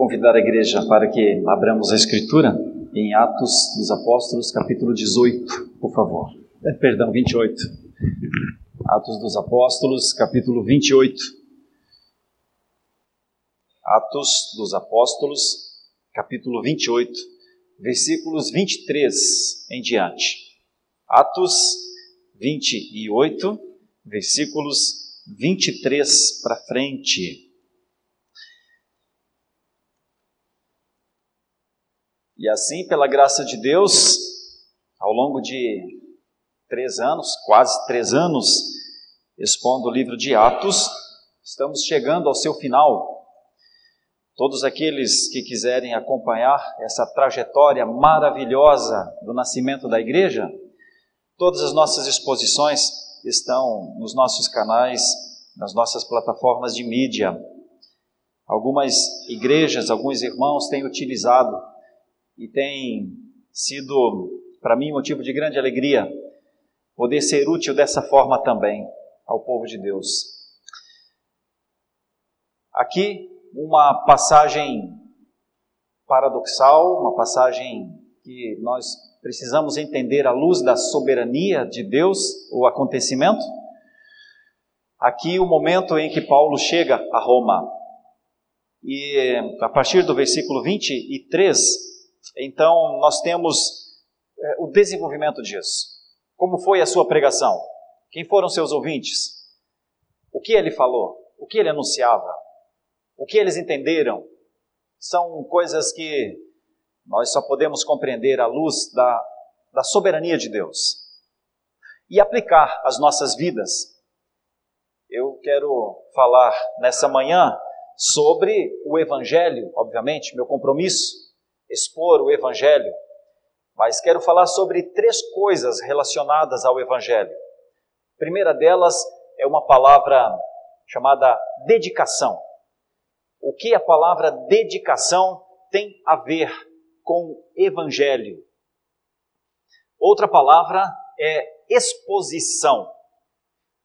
convidar a igreja para que abramos a Escritura em Atos dos Apóstolos, capítulo 18, por favor. É, perdão, 28. Atos dos Apóstolos, capítulo 28. Atos dos Apóstolos, capítulo 28, versículos 23 em diante. Atos 28, versículos 23 para frente. E assim, pela graça de Deus, ao longo de três anos, quase três anos, expondo o livro de Atos, estamos chegando ao seu final. Todos aqueles que quiserem acompanhar essa trajetória maravilhosa do nascimento da igreja, todas as nossas exposições estão nos nossos canais, nas nossas plataformas de mídia. Algumas igrejas, alguns irmãos têm utilizado e tem sido para mim motivo de grande alegria poder ser útil dessa forma também ao povo de Deus. Aqui uma passagem paradoxal, uma passagem que nós precisamos entender à luz da soberania de Deus, o acontecimento. Aqui o momento em que Paulo chega a Roma. E a partir do versículo 23, então, nós temos é, o desenvolvimento disso. Como foi a sua pregação? Quem foram seus ouvintes? O que ele falou? O que ele anunciava? O que eles entenderam? São coisas que nós só podemos compreender à luz da, da soberania de Deus e aplicar às nossas vidas. Eu quero falar nessa manhã sobre o Evangelho, obviamente, meu compromisso expor o Evangelho, mas quero falar sobre três coisas relacionadas ao Evangelho. A primeira delas é uma palavra chamada dedicação. O que a palavra dedicação tem a ver com Evangelho? Outra palavra é exposição.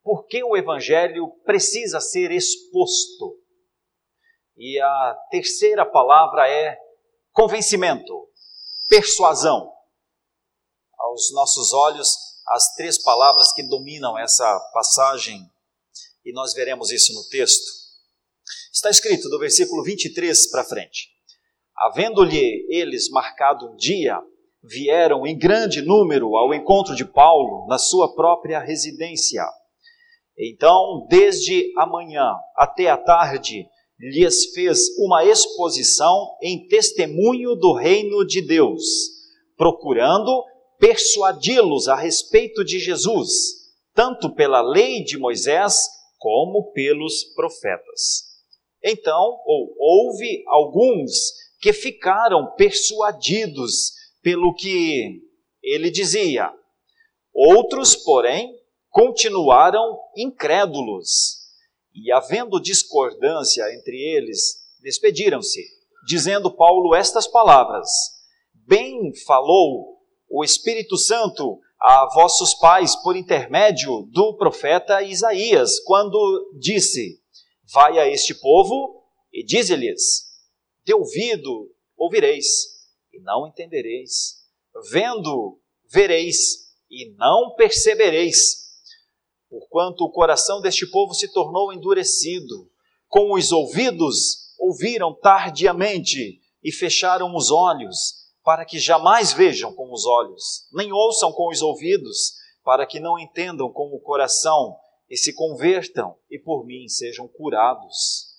Por que o Evangelho precisa ser exposto? E a terceira palavra é convencimento, persuasão. Aos nossos olhos, as três palavras que dominam essa passagem, e nós veremos isso no texto. Está escrito do versículo 23 para frente: Havendo-lhe eles marcado um dia, vieram em grande número ao encontro de Paulo na sua própria residência. Então, desde a manhã até a tarde, lhes fez uma exposição em testemunho do reino de Deus, procurando persuadi-los a respeito de Jesus, tanto pela lei de Moisés como pelos profetas. Então, ou houve alguns que ficaram persuadidos pelo que ele dizia. Outros, porém, continuaram incrédulos e havendo discordância entre eles, despediram-se, dizendo Paulo estas palavras: Bem falou o Espírito Santo a vossos pais por intermédio do profeta Isaías, quando disse: Vai a este povo e dize-lhes: De ouvido ouvireis e não entendereis, vendo vereis e não percebereis porquanto o coração deste povo se tornou endurecido. Com os ouvidos ouviram tardiamente e fecharam os olhos, para que jamais vejam com os olhos, nem ouçam com os ouvidos, para que não entendam com o coração e se convertam e por mim sejam curados.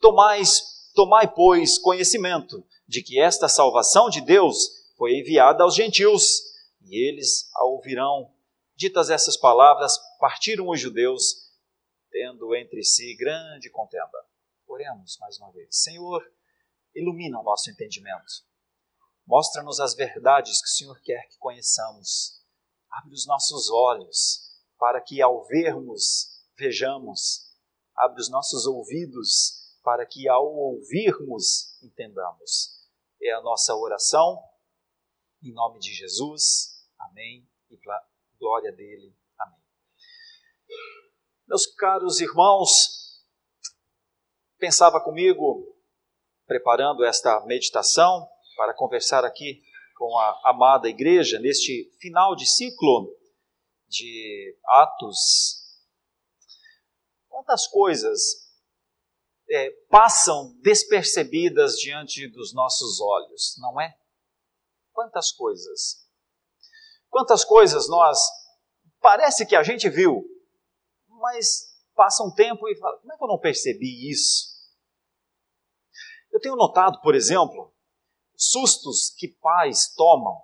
Tomais, tomai, pois, conhecimento de que esta salvação de Deus foi enviada aos gentios, e eles a ouvirão Ditas essas palavras, partiram os judeus, tendo entre si grande contenda. Oremos mais uma vez. Senhor, ilumina o nosso entendimento. Mostra-nos as verdades que o Senhor quer que conheçamos. Abre os nossos olhos para que, ao vermos, vejamos. Abre os nossos ouvidos para que, ao ouvirmos, entendamos. É a nossa oração. Em nome de Jesus. Amém e glória dele. Meus caros irmãos, pensava comigo, preparando esta meditação para conversar aqui com a amada igreja neste final de ciclo de Atos. Quantas coisas é, passam despercebidas diante dos nossos olhos, não é? Quantas coisas. Quantas coisas nós. Parece que a gente viu, mas passa um tempo e fala: como é que eu não percebi isso? Eu tenho notado, por exemplo, sustos que pais tomam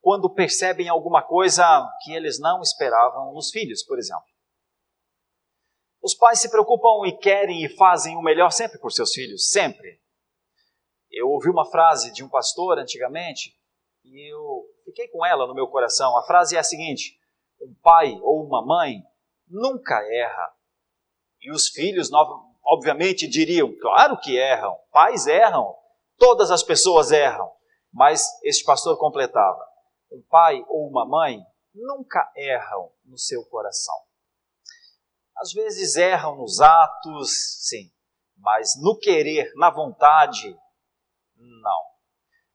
quando percebem alguma coisa que eles não esperavam nos filhos, por exemplo. Os pais se preocupam e querem e fazem o melhor sempre por seus filhos, sempre. Eu ouvi uma frase de um pastor antigamente e eu fiquei com ela no meu coração. A frase é a seguinte: um pai ou uma mãe nunca erra. E os filhos, obviamente, diriam: claro que erram, pais erram, todas as pessoas erram. Mas este pastor completava: um pai ou uma mãe nunca erram no seu coração. Às vezes erram nos atos, sim, mas no querer, na vontade, não.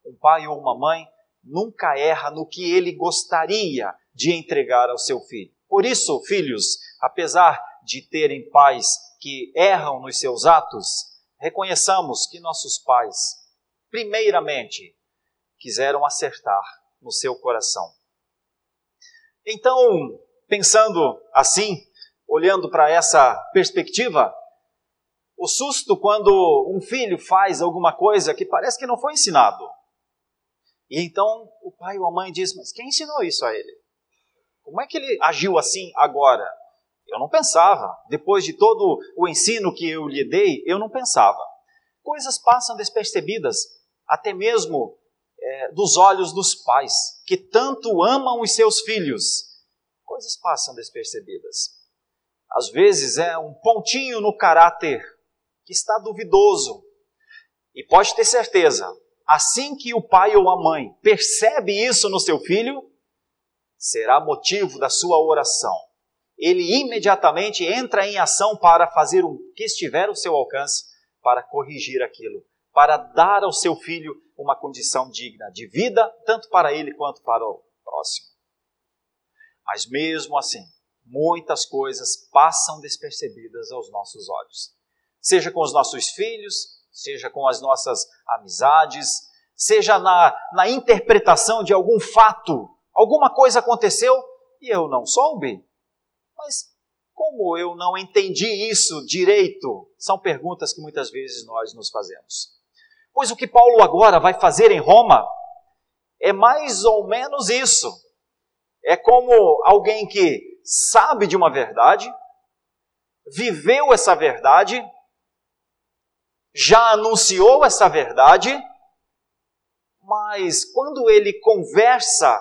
Um pai ou uma mãe nunca erra no que ele gostaria de entregar ao seu filho. Por isso, filhos, apesar de terem pais que erram nos seus atos, reconheçamos que nossos pais, primeiramente, quiseram acertar no seu coração. Então, pensando assim, olhando para essa perspectiva, o susto quando um filho faz alguma coisa que parece que não foi ensinado. E então o pai ou a mãe diz: Mas quem ensinou isso a ele? Como é que ele agiu assim agora? Eu não pensava. Depois de todo o ensino que eu lhe dei, eu não pensava. Coisas passam despercebidas, até mesmo é, dos olhos dos pais, que tanto amam os seus filhos. Coisas passam despercebidas às vezes é um pontinho no caráter que está duvidoso. E pode ter certeza, assim que o pai ou a mãe percebe isso no seu filho, será motivo da sua oração. Ele imediatamente entra em ação para fazer o que estiver ao seu alcance para corrigir aquilo, para dar ao seu filho uma condição digna de vida, tanto para ele quanto para o próximo. Mas mesmo assim, muitas coisas passam despercebidas aos nossos olhos. Seja com os nossos filhos, seja com as nossas amizades, seja na, na interpretação de algum fato. Alguma coisa aconteceu e eu não soube. Mas como eu não entendi isso direito? São perguntas que muitas vezes nós nos fazemos. Pois o que Paulo agora vai fazer em Roma é mais ou menos isso. É como alguém que sabe de uma verdade, viveu essa verdade, já anunciou essa verdade, mas quando ele conversa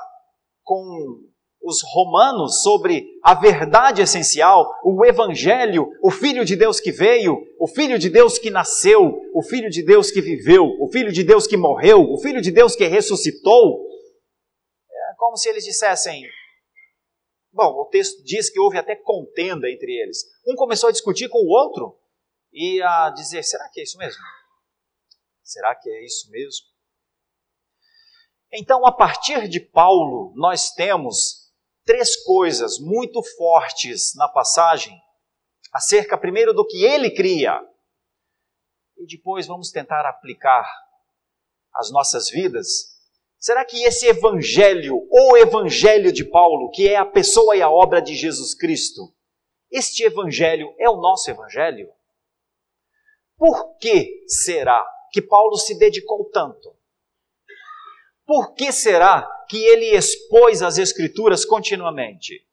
com os romanos sobre a verdade essencial, o Evangelho, o Filho de Deus que veio, o Filho de Deus que nasceu, o Filho de Deus que viveu, o Filho de Deus que morreu, o Filho de Deus que ressuscitou, é como se eles dissessem: Bom, o texto diz que houve até contenda entre eles. Um começou a discutir com o outro e a dizer: será que é isso mesmo? Será que é isso mesmo? Então, a partir de Paulo, nós temos três coisas muito fortes na passagem, acerca primeiro do que ele cria, e depois vamos tentar aplicar às nossas vidas Será que esse evangelho, o evangelho de Paulo, que é a pessoa e a obra de Jesus Cristo, este evangelho é o nosso evangelho? Por que será que Paulo se dedicou tanto? Por que será que ele expôs as Escrituras continuamente?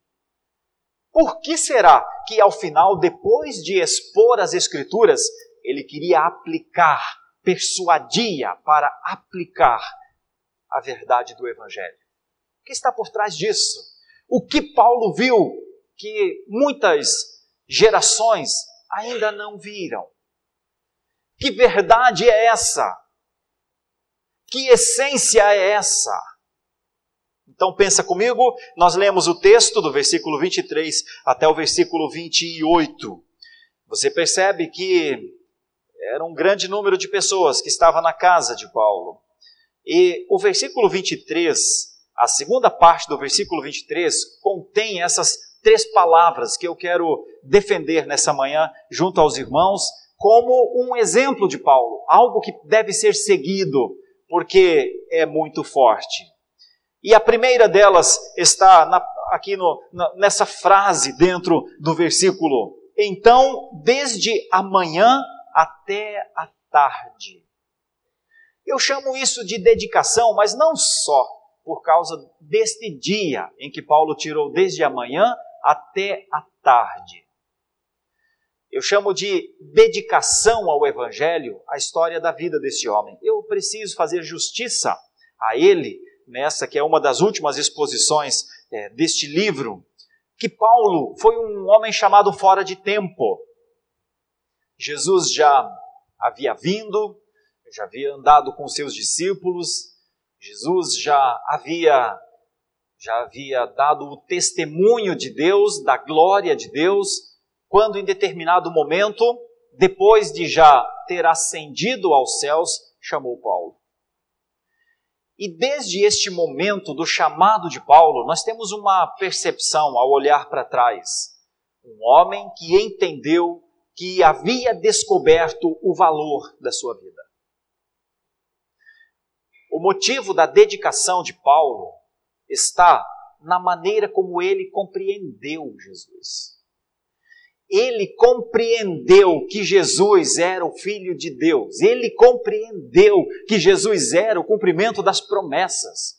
Por que será que ao final, depois de expor as Escrituras, ele queria aplicar, persuadia para aplicar a verdade do Evangelho. O que está por trás disso? O que Paulo viu que muitas gerações ainda não viram? Que verdade é essa? Que essência é essa? Então pensa comigo, nós lemos o texto do versículo 23 até o versículo 28. Você percebe que Era um grande número de pessoas que estava na casa de Paulo. E o versículo 23, a segunda parte do versículo 23, contém essas três palavras que eu quero defender nessa manhã junto aos irmãos, como um exemplo de Paulo, algo que deve ser seguido, porque é muito forte. E a primeira delas está na, aqui no, na, nessa frase dentro do versículo. Então, desde amanhã até a tarde. Eu chamo isso de dedicação, mas não só por causa deste dia em que Paulo tirou desde amanhã até a tarde. Eu chamo de dedicação ao Evangelho a história da vida desse homem. Eu preciso fazer justiça a ele nessa que é uma das últimas exposições é, deste livro, que Paulo foi um homem chamado fora de tempo. Jesus já havia vindo, já havia andado com seus discípulos, Jesus já havia já havia dado o testemunho de Deus, da glória de Deus, quando em determinado momento, depois de já ter ascendido aos céus, chamou Paulo. E desde este momento do chamado de Paulo, nós temos uma percepção ao olhar para trás. Um homem que entendeu que havia descoberto o valor da sua vida. O motivo da dedicação de Paulo está na maneira como ele compreendeu Jesus ele compreendeu que Jesus era o Filho de Deus, ele compreendeu que Jesus era o cumprimento das promessas,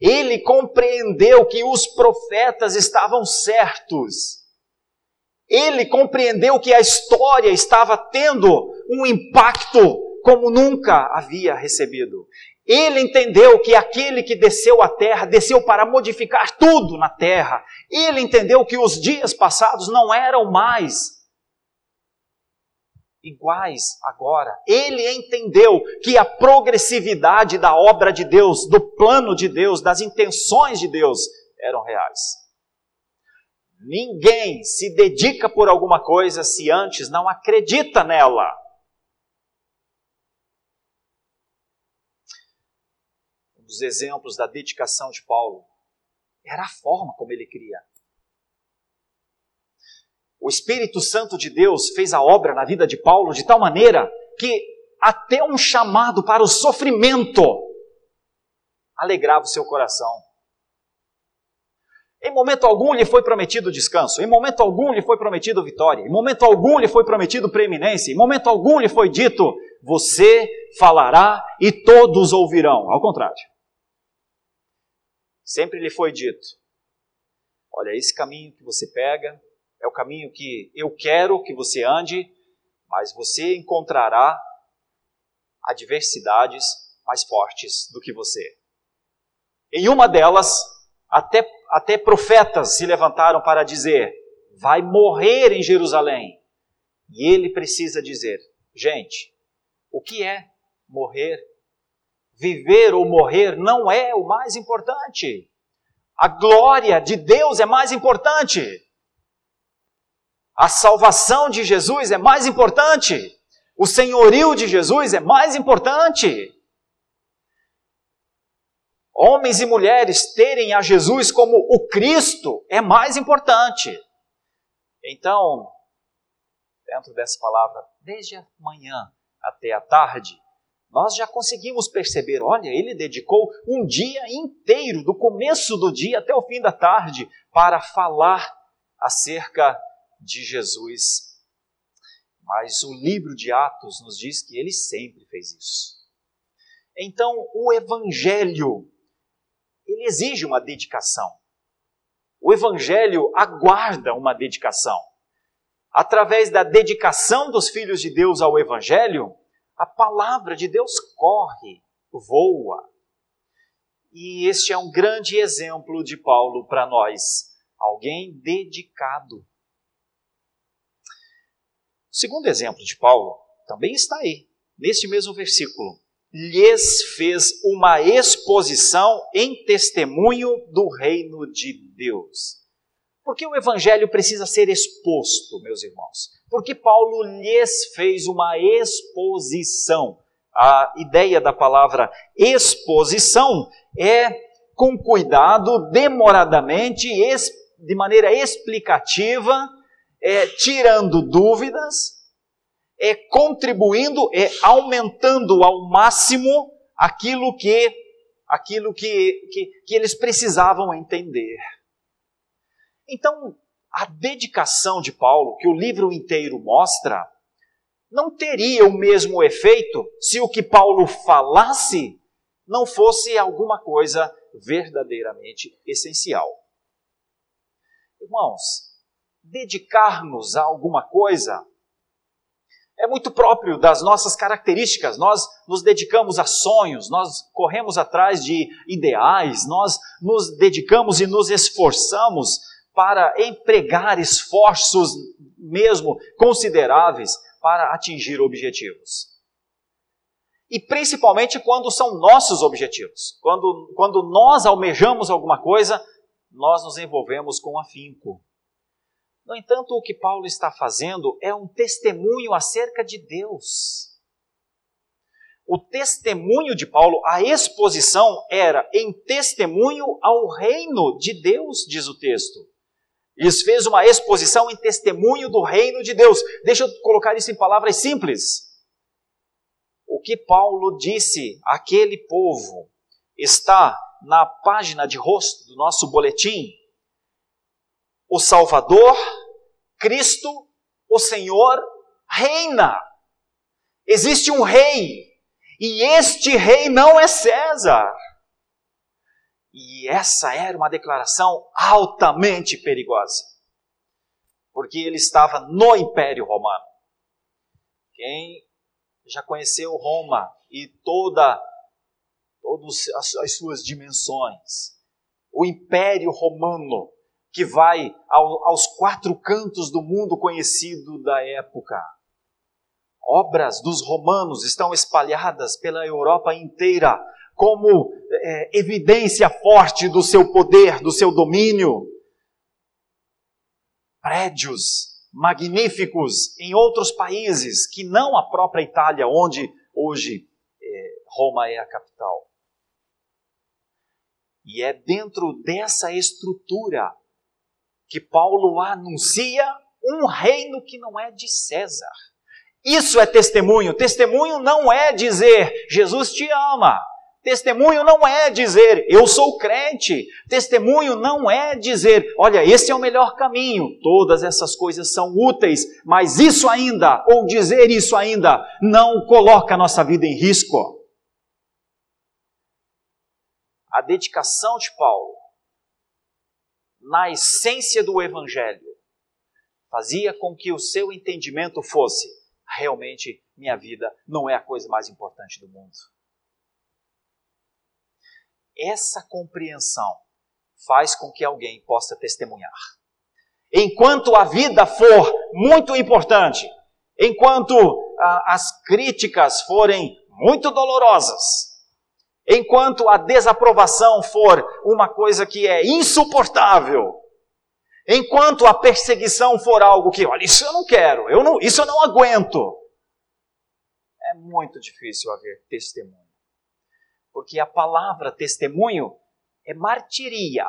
ele compreendeu que os profetas estavam certos, ele compreendeu que a história estava tendo um impacto como nunca havia recebido. Ele entendeu que aquele que desceu à terra, desceu para modificar tudo na terra. Ele entendeu que os dias passados não eram mais iguais agora. Ele entendeu que a progressividade da obra de Deus, do plano de Deus, das intenções de Deus eram reais. Ninguém se dedica por alguma coisa se antes não acredita nela. Dos exemplos da dedicação de Paulo era a forma como ele cria. O Espírito Santo de Deus fez a obra na vida de Paulo de tal maneira que até um chamado para o sofrimento alegrava o seu coração. Em momento algum lhe foi prometido descanso, em momento algum lhe foi prometido vitória, em momento algum lhe foi prometido preeminência, em momento algum lhe foi dito: você falará e todos ouvirão. Ao contrário. Sempre lhe foi dito: olha, esse caminho que você pega é o caminho que eu quero que você ande, mas você encontrará adversidades mais fortes do que você. Em uma delas, até, até profetas se levantaram para dizer: vai morrer em Jerusalém. E ele precisa dizer: gente, o que é morrer viver ou morrer não é o mais importante. A glória de Deus é mais importante. A salvação de Jesus é mais importante. O senhorio de Jesus é mais importante. Homens e mulheres terem a Jesus como o Cristo é mais importante. Então, dentro dessa palavra, desde a manhã até a tarde, nós já conseguimos perceber, olha, ele dedicou um dia inteiro, do começo do dia até o fim da tarde, para falar acerca de Jesus. Mas o livro de Atos nos diz que ele sempre fez isso. Então, o evangelho ele exige uma dedicação. O evangelho aguarda uma dedicação. Através da dedicação dos filhos de Deus ao evangelho, a palavra de Deus corre, voa. E este é um grande exemplo de Paulo para nós, alguém dedicado. O segundo exemplo de Paulo também está aí, neste mesmo versículo. Lhes fez uma exposição em testemunho do reino de Deus. Porque o evangelho precisa ser exposto, meus irmãos. Porque Paulo lhes fez uma exposição. A ideia da palavra exposição é com cuidado, demoradamente, de maneira explicativa, é, tirando dúvidas, é contribuindo, é aumentando ao máximo aquilo que aquilo que, que, que eles precisavam entender. Então, a dedicação de Paulo, que o livro inteiro mostra, não teria o mesmo efeito se o que Paulo falasse não fosse alguma coisa verdadeiramente essencial. Irmãos, dedicar-nos a alguma coisa é muito próprio das nossas características. Nós nos dedicamos a sonhos, nós corremos atrás de ideais, nós nos dedicamos e nos esforçamos para empregar esforços mesmo consideráveis para atingir objetivos. E principalmente quando são nossos objetivos. Quando, quando nós almejamos alguma coisa, nós nos envolvemos com afinco. No entanto, o que Paulo está fazendo é um testemunho acerca de Deus. O testemunho de Paulo, a exposição era em testemunho ao reino de Deus, diz o texto. Lhes fez uma exposição em testemunho do reino de Deus. Deixa eu colocar isso em palavras simples. O que Paulo disse àquele povo está na página de rosto do nosso boletim o Salvador, Cristo, o Senhor, reina. Existe um rei, e este rei não é César. E essa era uma declaração altamente perigosa, porque ele estava no Império Romano. Quem já conheceu Roma e toda todas as suas dimensões, o Império Romano que vai ao, aos quatro cantos do mundo conhecido da época. Obras dos romanos estão espalhadas pela Europa inteira como é, evidência forte do seu poder, do seu domínio. Prédios magníficos em outros países que não a própria Itália, onde hoje é, Roma é a capital. E é dentro dessa estrutura que Paulo anuncia um reino que não é de César. Isso é testemunho. Testemunho não é dizer Jesus te ama. Testemunho não é dizer eu sou crente. Testemunho não é dizer olha, esse é o melhor caminho. Todas essas coisas são úteis, mas isso ainda, ou dizer isso ainda, não coloca a nossa vida em risco. A dedicação de Paulo na essência do Evangelho, fazia com que o seu entendimento fosse: realmente, minha vida não é a coisa mais importante do mundo. Essa compreensão faz com que alguém possa testemunhar. Enquanto a vida for muito importante, enquanto ah, as críticas forem muito dolorosas, Enquanto a desaprovação for uma coisa que é insuportável, enquanto a perseguição for algo que, olha, isso eu não quero, eu não, isso eu não aguento, é muito difícil haver testemunho. Porque a palavra testemunho é martiria,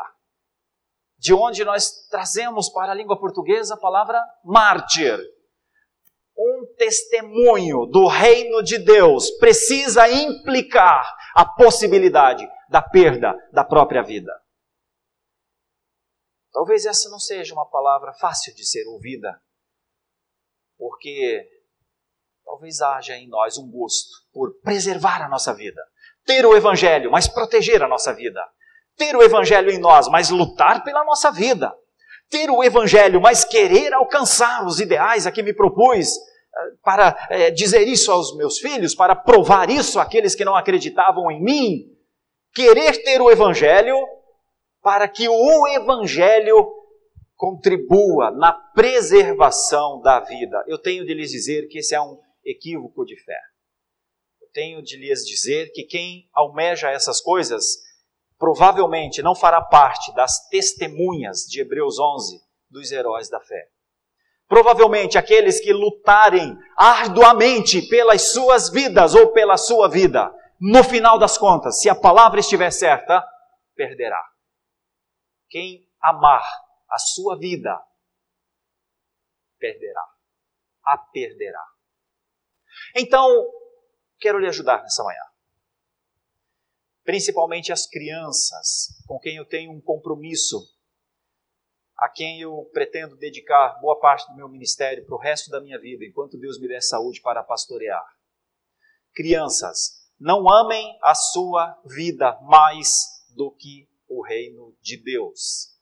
de onde nós trazemos para a língua portuguesa a palavra mártir um testemunho do reino de Deus precisa implicar a possibilidade da perda da própria vida. Talvez essa não seja uma palavra fácil de ser ouvida, porque talvez haja em nós um gosto por preservar a nossa vida, ter o Evangelho, mas proteger a nossa vida, ter o Evangelho em nós, mas lutar pela nossa vida, ter o Evangelho, mas querer alcançar os ideais a que me propus, para é, dizer isso aos meus filhos, para provar isso àqueles que não acreditavam em mim, querer ter o Evangelho para que o Evangelho contribua na preservação da vida. Eu tenho de lhes dizer que esse é um equívoco de fé. Tenho de lhes dizer que quem almeja essas coisas provavelmente não fará parte das testemunhas de Hebreus 11 dos heróis da fé. Provavelmente aqueles que lutarem arduamente pelas suas vidas ou pela sua vida, no final das contas, se a palavra estiver certa, perderá. Quem amar a sua vida, perderá. A perderá. Então, quero lhe ajudar nessa manhã. Principalmente as crianças, com quem eu tenho um compromisso a quem eu pretendo dedicar boa parte do meu ministério para o resto da minha vida, enquanto Deus me der saúde para pastorear. Crianças, não amem a sua vida mais do que o reino de Deus.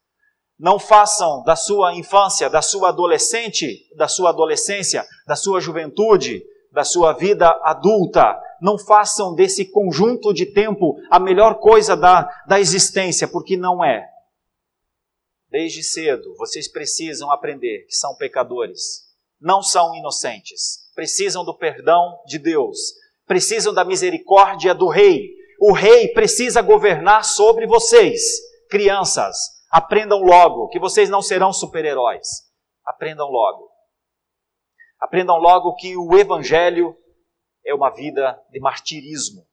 Não façam da sua infância, da sua adolescente, da sua adolescência, da sua juventude, da sua vida adulta, não façam desse conjunto de tempo a melhor coisa da, da existência, porque não é. Desde cedo, vocês precisam aprender que são pecadores, não são inocentes, precisam do perdão de Deus, precisam da misericórdia do Rei. O Rei precisa governar sobre vocês. Crianças, aprendam logo que vocês não serão super-heróis. Aprendam logo. Aprendam logo que o Evangelho é uma vida de martirismo.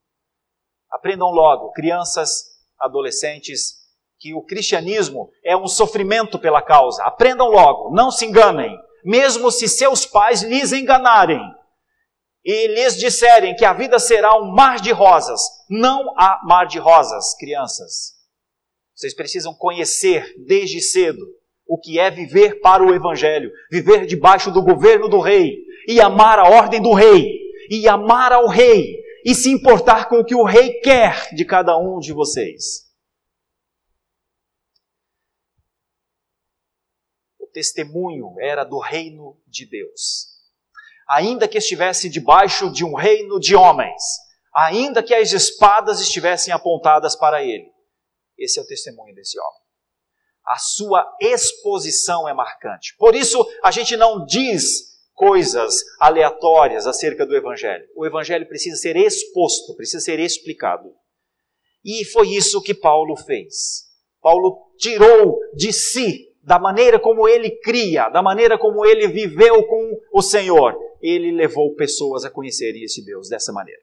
Aprendam logo, crianças, adolescentes, que o cristianismo é um sofrimento pela causa. Aprendam logo, não se enganem. Mesmo se seus pais lhes enganarem e lhes disserem que a vida será um mar de rosas, não há mar de rosas, crianças. Vocês precisam conhecer desde cedo o que é viver para o Evangelho, viver debaixo do governo do Rei e amar a ordem do Rei e amar ao Rei e se importar com o que o Rei quer de cada um de vocês. testemunho era do reino de Deus. Ainda que estivesse debaixo de um reino de homens, ainda que as espadas estivessem apontadas para ele. Esse é o testemunho desse homem. A sua exposição é marcante. Por isso, a gente não diz coisas aleatórias acerca do Evangelho. O Evangelho precisa ser exposto, precisa ser explicado. E foi isso que Paulo fez. Paulo tirou de si da maneira como ele cria, da maneira como ele viveu com o Senhor, ele levou pessoas a conhecerem esse Deus dessa maneira.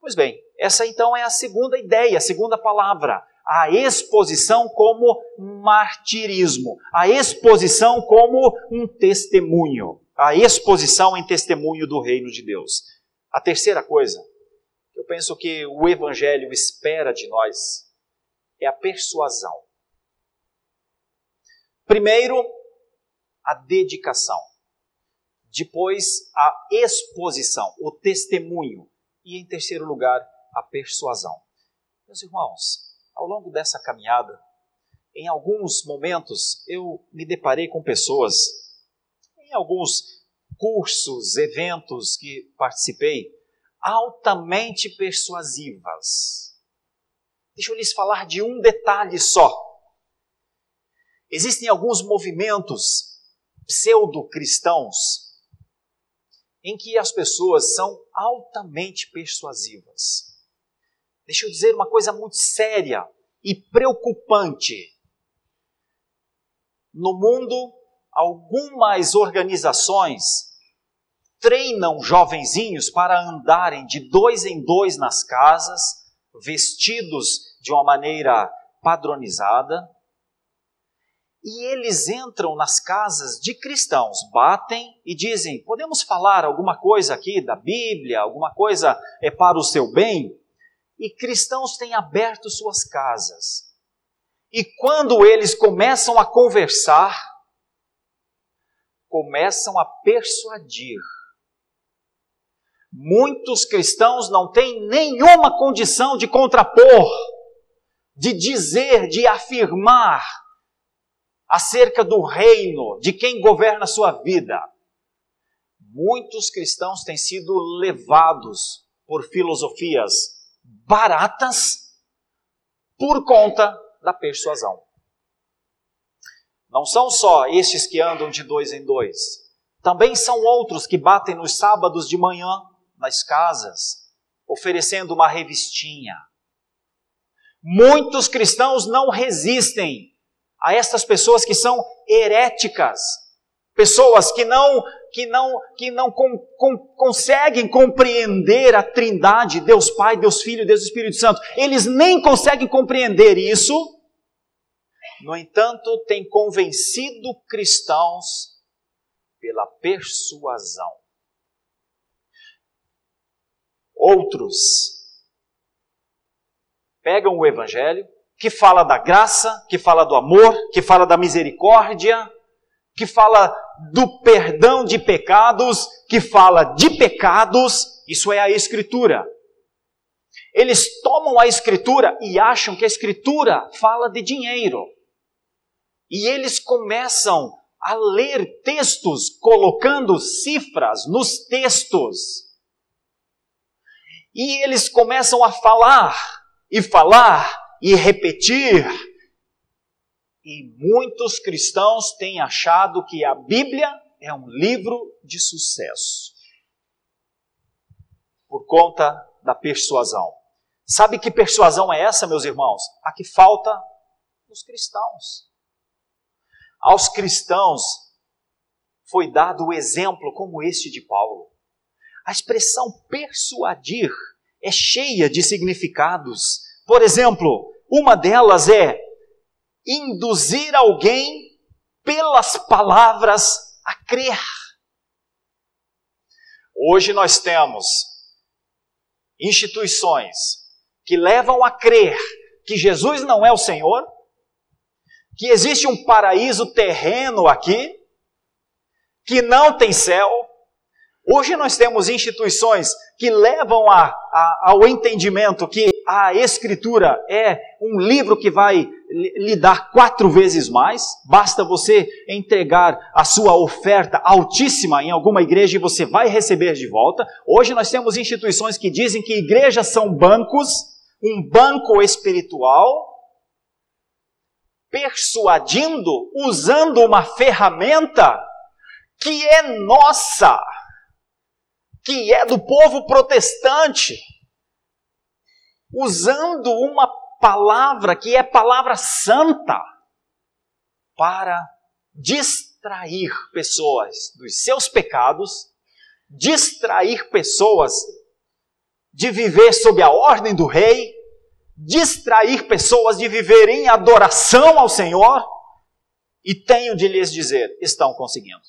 Pois bem, essa então é a segunda ideia, a segunda palavra, a exposição como martirismo, a exposição como um testemunho, a exposição em testemunho do reino de Deus. A terceira coisa, eu penso que o evangelho espera de nós é a persuasão. Primeiro, a dedicação. Depois, a exposição, o testemunho. E, em terceiro lugar, a persuasão. Meus irmãos, ao longo dessa caminhada, em alguns momentos eu me deparei com pessoas, em alguns cursos, eventos que participei, altamente persuasivas. Deixa eu lhes falar de um detalhe só Existem alguns movimentos pseudo-cristãos em que as pessoas são altamente persuasivas. Deixa eu dizer uma coisa muito séria e preocupante. No mundo, algumas organizações treinam jovenzinhos para andarem de dois em dois nas casas, vestidos de uma maneira padronizada, e eles entram nas casas de cristãos, batem e dizem: podemos falar alguma coisa aqui da Bíblia, alguma coisa é para o seu bem? E cristãos têm aberto suas casas. E quando eles começam a conversar, começam a persuadir. Muitos cristãos não têm nenhuma condição de contrapor, de dizer, de afirmar acerca do reino, de quem governa a sua vida. Muitos cristãos têm sido levados por filosofias baratas por conta da persuasão. Não são só estes que andam de dois em dois, também são outros que batem nos sábados de manhã nas casas, oferecendo uma revistinha. Muitos cristãos não resistem a estas pessoas que são heréticas, pessoas que não que não que não com, com, conseguem compreender a Trindade, Deus Pai, Deus Filho, Deus Espírito Santo. Eles nem conseguem compreender isso. No entanto, têm convencido cristãos pela persuasão. Outros pegam o evangelho que fala da graça, que fala do amor, que fala da misericórdia, que fala do perdão de pecados, que fala de pecados, isso é a Escritura. Eles tomam a Escritura e acham que a Escritura fala de dinheiro. E eles começam a ler textos, colocando cifras nos textos. E eles começam a falar e falar e repetir e muitos cristãos têm achado que a Bíblia é um livro de sucesso. Por conta da persuasão. Sabe que persuasão é essa, meus irmãos? A que falta nos cristãos. Aos cristãos foi dado o exemplo como este de Paulo. A expressão persuadir é cheia de significados. Por exemplo, uma delas é induzir alguém pelas palavras a crer. Hoje nós temos instituições que levam a crer que Jesus não é o Senhor, que existe um paraíso terreno aqui, que não tem céu. Hoje nós temos instituições que levam a, a, ao entendimento que a Escritura é um livro que vai lhe dar quatro vezes mais, basta você entregar a sua oferta altíssima em alguma igreja e você vai receber de volta. Hoje nós temos instituições que dizem que igrejas são bancos, um banco espiritual, persuadindo, usando uma ferramenta que é nossa, que é do povo protestante usando uma palavra que é palavra santa para distrair pessoas dos seus pecados, distrair pessoas de viver sob a ordem do rei, distrair pessoas de viver em adoração ao Senhor, e tenho de lhes dizer, estão conseguindo.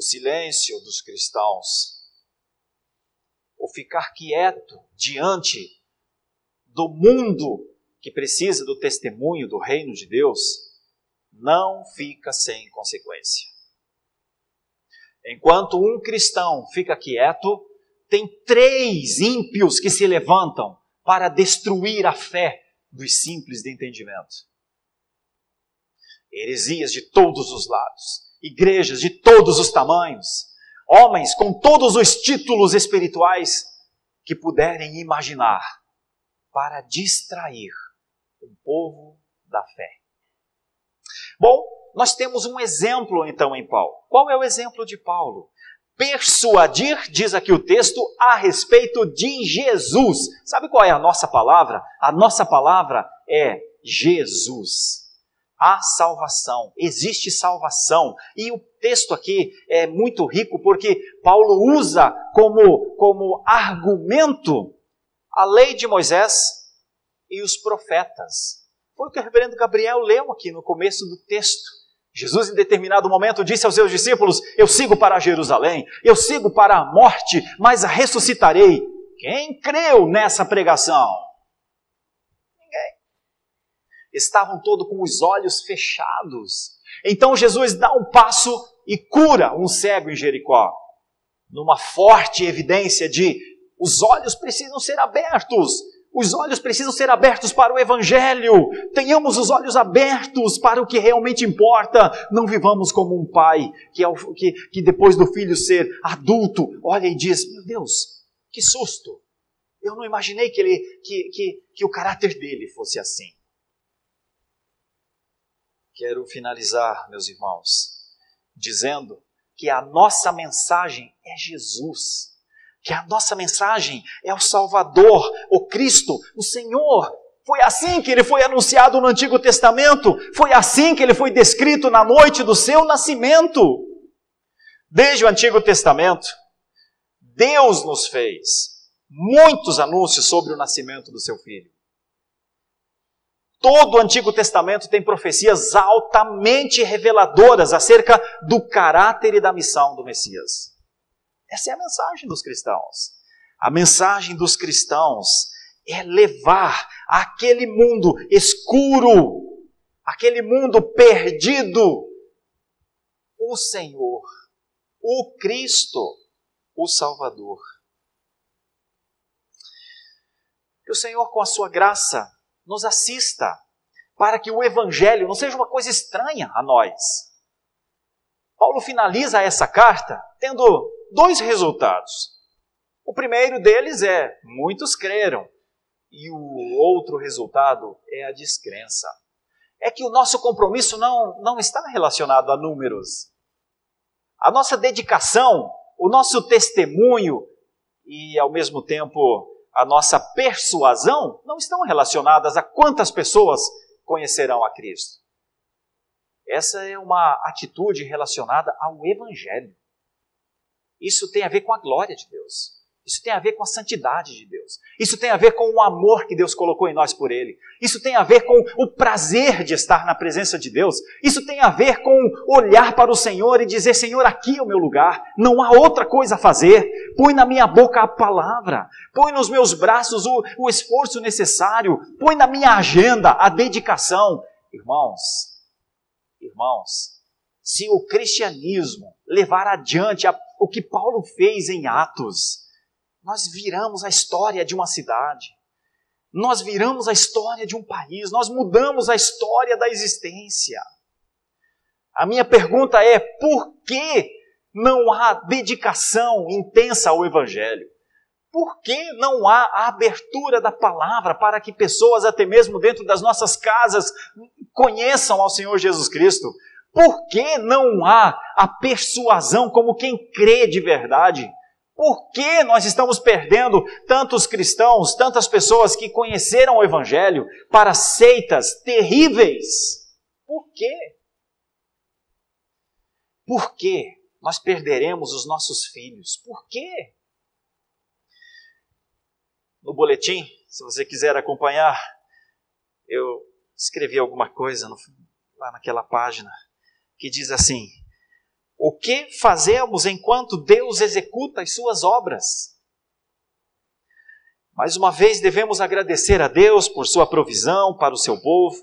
o silêncio dos cristãos, o ficar quieto diante do mundo que precisa do testemunho do reino de Deus, não fica sem consequência. Enquanto um cristão fica quieto, tem três ímpios que se levantam para destruir a fé dos simples de entendimento. Heresias de todos os lados igrejas de todos os tamanhos, homens com todos os títulos espirituais que puderem imaginar, para distrair o povo da fé. Bom, nós temos um exemplo então em Paulo. Qual é o exemplo de Paulo? Persuadir, diz aqui o texto, a respeito de Jesus. Sabe qual é a nossa palavra? A nossa palavra é Jesus há salvação, existe salvação. E o texto aqui é muito rico porque Paulo usa como, como argumento a lei de Moisés e os profetas. Foi o que o reverendo Gabriel leu aqui no começo do texto. Jesus, em determinado momento, disse aos seus discípulos: Eu sigo para Jerusalém, eu sigo para a morte, mas ressuscitarei. Quem creu nessa pregação? Estavam todos com os olhos fechados. Então Jesus dá um passo e cura um cego em Jericó, numa forte evidência de os olhos precisam ser abertos. Os olhos precisam ser abertos para o Evangelho. Tenhamos os olhos abertos para o que realmente importa. Não vivamos como um pai que, que, que depois do filho ser adulto, olha e diz: Meu Deus, que susto! Eu não imaginei que, ele, que, que, que o caráter dele fosse assim. Quero finalizar, meus irmãos, dizendo que a nossa mensagem é Jesus, que a nossa mensagem é o Salvador, o Cristo, o Senhor, Foi assim que ele foi anunciado no Antigo Testamento, foi assim que ele foi descrito na noite do seu nascimento. Desde o Antigo Testamento, Deus nos fez muitos anúncios sobre o nascimento do seu filho. Todo o Antigo Testamento tem profecias altamente reveladoras acerca do caráter e da missão do Messias. Essa é a mensagem dos cristãos. A mensagem dos cristãos é levar aquele mundo escuro, aquele mundo perdido, o Senhor, o Cristo, o Salvador. Que o Senhor, com a sua graça, nos assista para que o Evangelho não seja uma coisa estranha a nós. Paulo finaliza essa carta tendo dois resultados. O primeiro deles é: muitos creram, e o outro resultado é a descrença. É que o nosso compromisso não, não está relacionado a números. A nossa dedicação, o nosso testemunho e, ao mesmo tempo, a nossa persuasão não estão relacionadas a quantas pessoas conhecerão a Cristo. Essa é uma atitude relacionada ao Evangelho. Isso tem a ver com a glória de Deus. Isso tem a ver com a santidade de Deus. Isso tem a ver com o amor que Deus colocou em nós por Ele. Isso tem a ver com o prazer de estar na presença de Deus. Isso tem a ver com olhar para o Senhor e dizer: Senhor, aqui é o meu lugar. Não há outra coisa a fazer. Põe na minha boca a palavra. Põe nos meus braços o, o esforço necessário. Põe na minha agenda a dedicação. Irmãos, irmãos, se o cristianismo levar adiante a, o que Paulo fez em Atos, nós viramos a história de uma cidade, nós viramos a história de um país, nós mudamos a história da existência. A minha pergunta é: por que não há dedicação intensa ao Evangelho? Por que não há a abertura da palavra para que pessoas, até mesmo dentro das nossas casas, conheçam ao Senhor Jesus Cristo? Por que não há a persuasão como quem crê de verdade? Por que nós estamos perdendo tantos cristãos, tantas pessoas que conheceram o Evangelho para seitas terríveis? Por quê? Por que nós perderemos os nossos filhos? Por quê? No boletim, se você quiser acompanhar, eu escrevi alguma coisa no, lá naquela página que diz assim: o que fazemos enquanto Deus executa as suas obras? Mais uma vez devemos agradecer a Deus por sua provisão para o seu povo.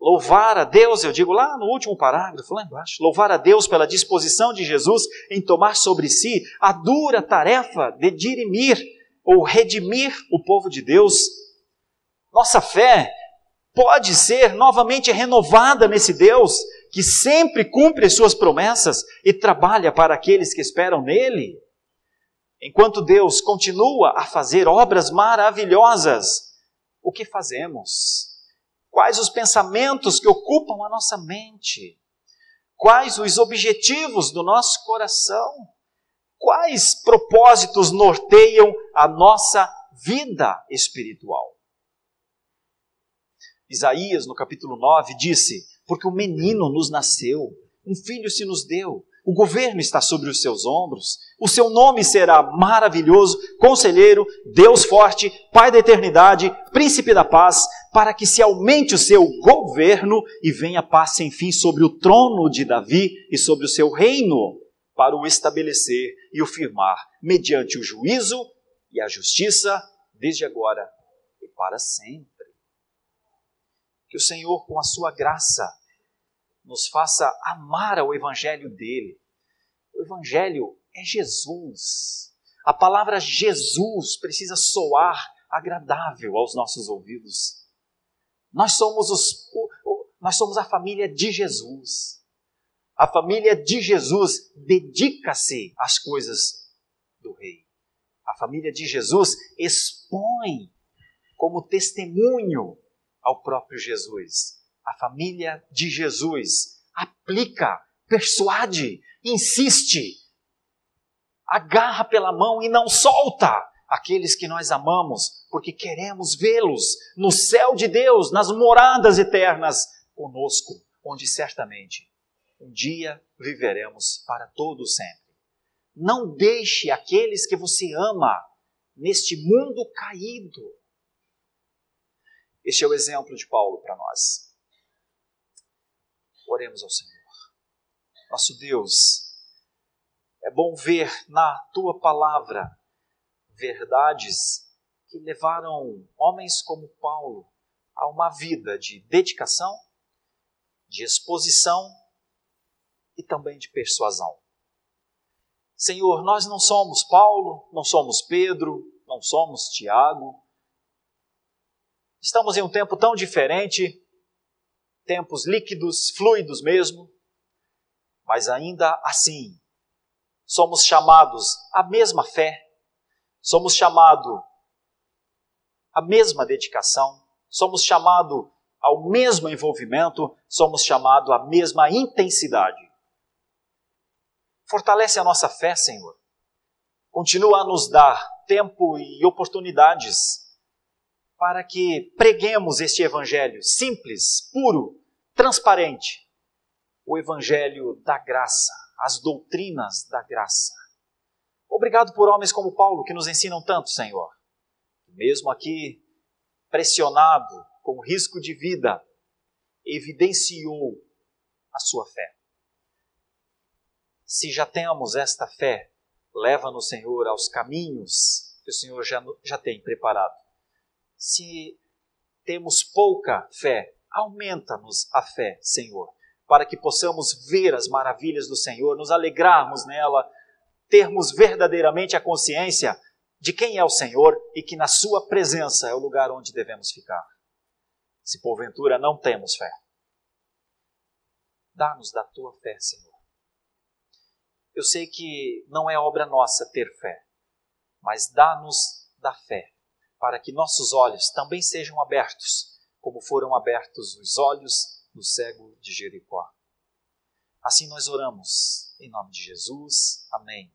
Louvar a Deus, eu digo lá no último parágrafo, lá embaixo, louvar a Deus pela disposição de Jesus em tomar sobre si a dura tarefa de dirimir ou redimir o povo de Deus. Nossa fé pode ser novamente renovada nesse Deus que sempre cumpre as suas promessas e trabalha para aqueles que esperam nele. Enquanto Deus continua a fazer obras maravilhosas, o que fazemos? Quais os pensamentos que ocupam a nossa mente? Quais os objetivos do nosso coração? Quais propósitos norteiam a nossa vida espiritual? Isaías, no capítulo 9, disse: porque um menino nos nasceu, um filho se nos deu, o governo está sobre os seus ombros, o seu nome será maravilhoso, conselheiro, Deus forte, Pai da eternidade, príncipe da paz, para que se aumente o seu governo e venha paz sem fim sobre o trono de Davi e sobre o seu reino, para o estabelecer e o firmar, mediante o juízo e a justiça, desde agora e para sempre. Que o Senhor, com a sua graça, nos faça amar ao Evangelho dele. O Evangelho é Jesus. A palavra Jesus precisa soar agradável aos nossos ouvidos. Nós somos, os, nós somos a família de Jesus. A família de Jesus dedica-se às coisas do Rei. A família de Jesus expõe como testemunho ao próprio Jesus a família de Jesus aplica, persuade, insiste, agarra pela mão e não solta aqueles que nós amamos, porque queremos vê-los no céu de Deus, nas moradas eternas conosco, onde certamente um dia viveremos para todo sempre. Não deixe aqueles que você ama neste mundo caído. Este é o exemplo de Paulo para nós. Oremos ao Senhor. Nosso Deus, é bom ver na tua palavra verdades que levaram homens como Paulo a uma vida de dedicação, de exposição e também de persuasão. Senhor, nós não somos Paulo, não somos Pedro, não somos Tiago. Estamos em um tempo tão diferente, tempos líquidos, fluidos mesmo, mas ainda assim somos chamados à mesma fé, somos chamados à mesma dedicação, somos chamados ao mesmo envolvimento, somos chamados à mesma intensidade. Fortalece a nossa fé, Senhor. Continua a nos dar tempo e oportunidades para que preguemos este evangelho simples, puro, transparente. O evangelho da graça, as doutrinas da graça. Obrigado por homens como Paulo que nos ensinam tanto, Senhor. Mesmo aqui, pressionado, com risco de vida, evidenciou a sua fé. Se já temos esta fé, leva-nos, Senhor, aos caminhos que o Senhor já, já tem preparado. Se temos pouca fé, aumenta-nos a fé, Senhor para que possamos ver as maravilhas do Senhor, nos alegrarmos nela, termos verdadeiramente a consciência de quem é o Senhor e que na Sua presença é o lugar onde devemos ficar. Se porventura não temos fé, dá-nos da tua fé, Senhor. Eu sei que não é obra nossa ter fé, mas dá-nos da fé, para que nossos olhos também sejam abertos, como foram abertos os olhos do cego de Jericó. Assim nós oramos, em nome de Jesus. Amém.